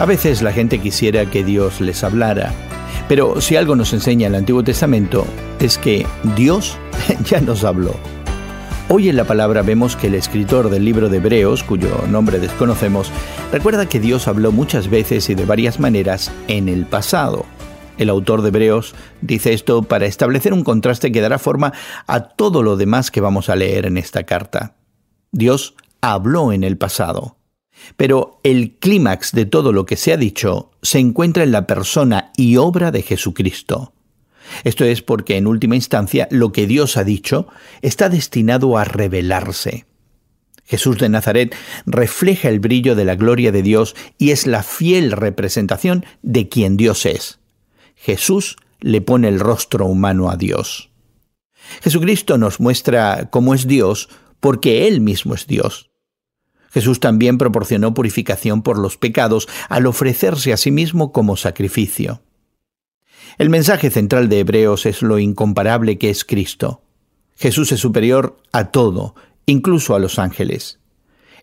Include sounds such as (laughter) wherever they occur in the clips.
A veces la gente quisiera que Dios les hablara, pero si algo nos enseña el Antiguo Testamento es que Dios (laughs) ya nos habló. Hoy en la palabra vemos que el escritor del libro de Hebreos, cuyo nombre desconocemos, recuerda que Dios habló muchas veces y de varias maneras en el pasado. El autor de Hebreos dice esto para establecer un contraste que dará forma a todo lo demás que vamos a leer en esta carta. Dios habló en el pasado. Pero el clímax de todo lo que se ha dicho se encuentra en la persona y obra de Jesucristo. Esto es porque en última instancia lo que Dios ha dicho está destinado a revelarse. Jesús de Nazaret refleja el brillo de la gloria de Dios y es la fiel representación de quien Dios es. Jesús le pone el rostro humano a Dios. Jesucristo nos muestra cómo es Dios porque Él mismo es Dios. Jesús también proporcionó purificación por los pecados al ofrecerse a sí mismo como sacrificio. El mensaje central de Hebreos es lo incomparable que es Cristo. Jesús es superior a todo, incluso a los ángeles.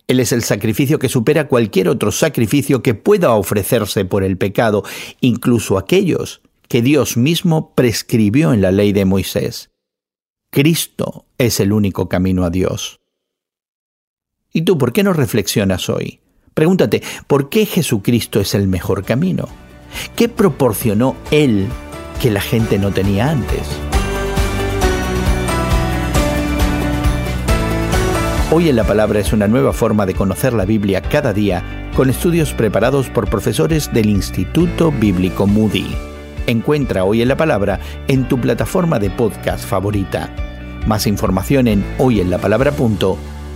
Él es el sacrificio que supera cualquier otro sacrificio que pueda ofrecerse por el pecado, incluso aquellos que Dios mismo prescribió en la ley de Moisés. Cristo es el único camino a Dios. ¿Y tú por qué no reflexionas hoy? Pregúntate, ¿por qué Jesucristo es el mejor camino? ¿Qué proporcionó Él que la gente no tenía antes. Hoy en la Palabra es una nueva forma de conocer la Biblia cada día con estudios preparados por profesores del Instituto Bíblico Moody. Encuentra Hoy en la Palabra en tu plataforma de podcast favorita. Más información en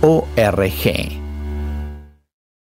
hoyenlapalabra.org.